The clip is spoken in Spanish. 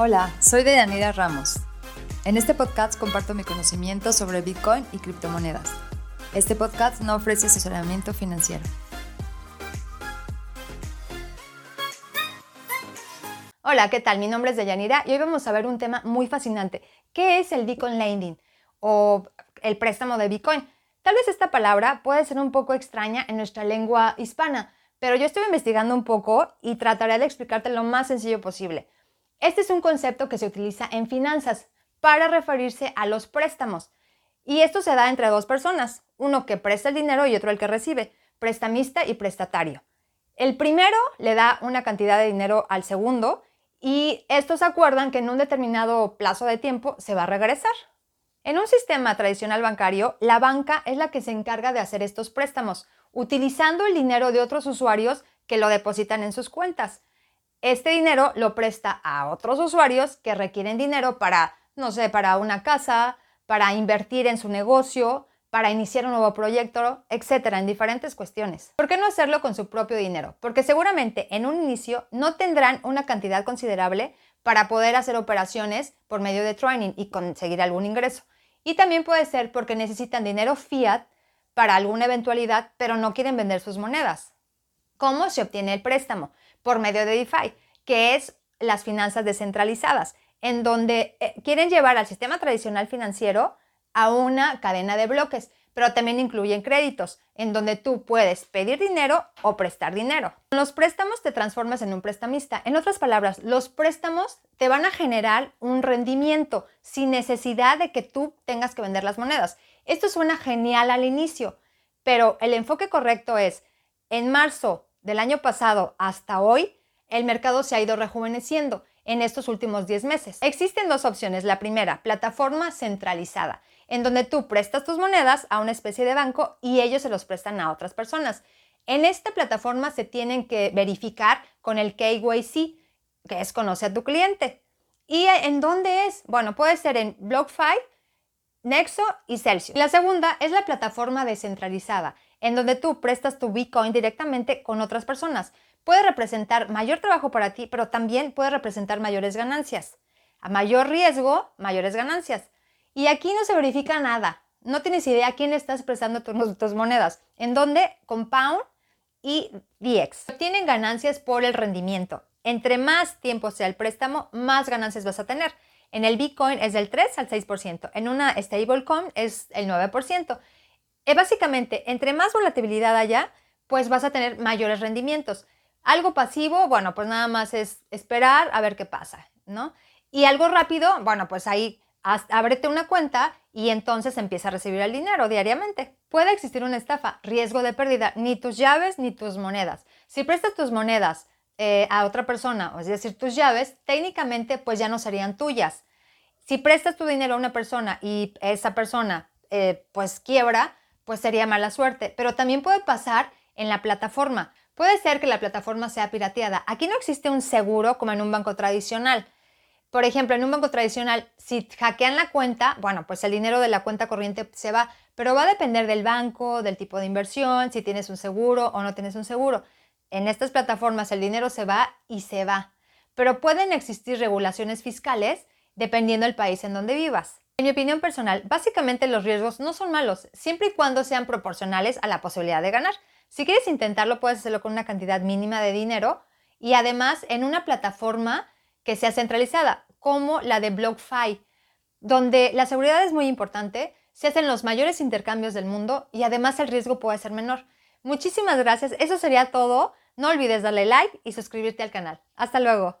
Hola, soy Deyanira Ramos. En este podcast comparto mi conocimiento sobre Bitcoin y criptomonedas. Este podcast no ofrece asesoramiento financiero. Hola, ¿qué tal? Mi nombre es Deyanira y hoy vamos a ver un tema muy fascinante. ¿Qué es el Bitcoin Lending o el préstamo de Bitcoin? Tal vez esta palabra puede ser un poco extraña en nuestra lengua hispana, pero yo estuve investigando un poco y trataré de explicarte lo más sencillo posible. Este es un concepto que se utiliza en finanzas para referirse a los préstamos. Y esto se da entre dos personas, uno que presta el dinero y otro el que recibe, prestamista y prestatario. El primero le da una cantidad de dinero al segundo y estos acuerdan que en un determinado plazo de tiempo se va a regresar. En un sistema tradicional bancario, la banca es la que se encarga de hacer estos préstamos, utilizando el dinero de otros usuarios que lo depositan en sus cuentas. Este dinero lo presta a otros usuarios que requieren dinero para, no sé, para una casa, para invertir en su negocio, para iniciar un nuevo proyecto, etcétera, en diferentes cuestiones. ¿Por qué no hacerlo con su propio dinero? Porque seguramente en un inicio no tendrán una cantidad considerable para poder hacer operaciones por medio de training y conseguir algún ingreso. Y también puede ser porque necesitan dinero fiat para alguna eventualidad, pero no quieren vender sus monedas. ¿Cómo se obtiene el préstamo? Por medio de DeFi, que es las finanzas descentralizadas, en donde eh, quieren llevar al sistema tradicional financiero a una cadena de bloques, pero también incluyen créditos, en donde tú puedes pedir dinero o prestar dinero. Con los préstamos te transformas en un prestamista. En otras palabras, los préstamos te van a generar un rendimiento sin necesidad de que tú tengas que vender las monedas. Esto suena genial al inicio, pero el enfoque correcto es, en marzo del año pasado hasta hoy, el mercado se ha ido rejuveneciendo en estos últimos 10 meses. Existen dos opciones. La primera, plataforma centralizada, en donde tú prestas tus monedas a una especie de banco y ellos se los prestan a otras personas. En esta plataforma se tienen que verificar con el KYC, que es conoce a tu cliente. ¿Y en dónde es? Bueno, puede ser en BlockFi, Nexo y Celsius. La segunda es la plataforma descentralizada, en donde tú prestas tu Bitcoin directamente con otras personas. Puede representar mayor trabajo para ti, pero también puede representar mayores ganancias. A mayor riesgo, mayores ganancias. Y aquí no se verifica nada. No tienes idea a quién estás prestando tus, monedas. En donde Compound y DX obtienen ganancias por el rendimiento. Entre más tiempo sea el préstamo, más ganancias vas a tener. En el Bitcoin es del 3 al 6%. En una stablecoin es el 9%. Eh, básicamente, entre más volatilidad haya, pues vas a tener mayores rendimientos. Algo pasivo, bueno, pues nada más es esperar a ver qué pasa, ¿no? Y algo rápido, bueno, pues ahí ábrete una cuenta y entonces empieza a recibir el dinero diariamente. Puede existir una estafa, riesgo de pérdida, ni tus llaves ni tus monedas. Si prestas tus monedas eh, a otra persona, es decir, tus llaves, técnicamente pues ya no serían tuyas. Si prestas tu dinero a una persona y esa persona eh, pues quiebra, pues sería mala suerte. Pero también puede pasar en la plataforma. Puede ser que la plataforma sea pirateada. Aquí no existe un seguro como en un banco tradicional. Por ejemplo, en un banco tradicional, si hackean la cuenta, bueno, pues el dinero de la cuenta corriente se va, pero va a depender del banco, del tipo de inversión, si tienes un seguro o no tienes un seguro. En estas plataformas el dinero se va y se va, pero pueden existir regulaciones fiscales dependiendo del país en donde vivas. En mi opinión personal, básicamente los riesgos no son malos, siempre y cuando sean proporcionales a la posibilidad de ganar. Si quieres intentarlo, puedes hacerlo con una cantidad mínima de dinero y además en una plataforma que sea centralizada, como la de BlockFi, donde la seguridad es muy importante, se hacen los mayores intercambios del mundo y además el riesgo puede ser menor. Muchísimas gracias, eso sería todo. No olvides darle like y suscribirte al canal. Hasta luego.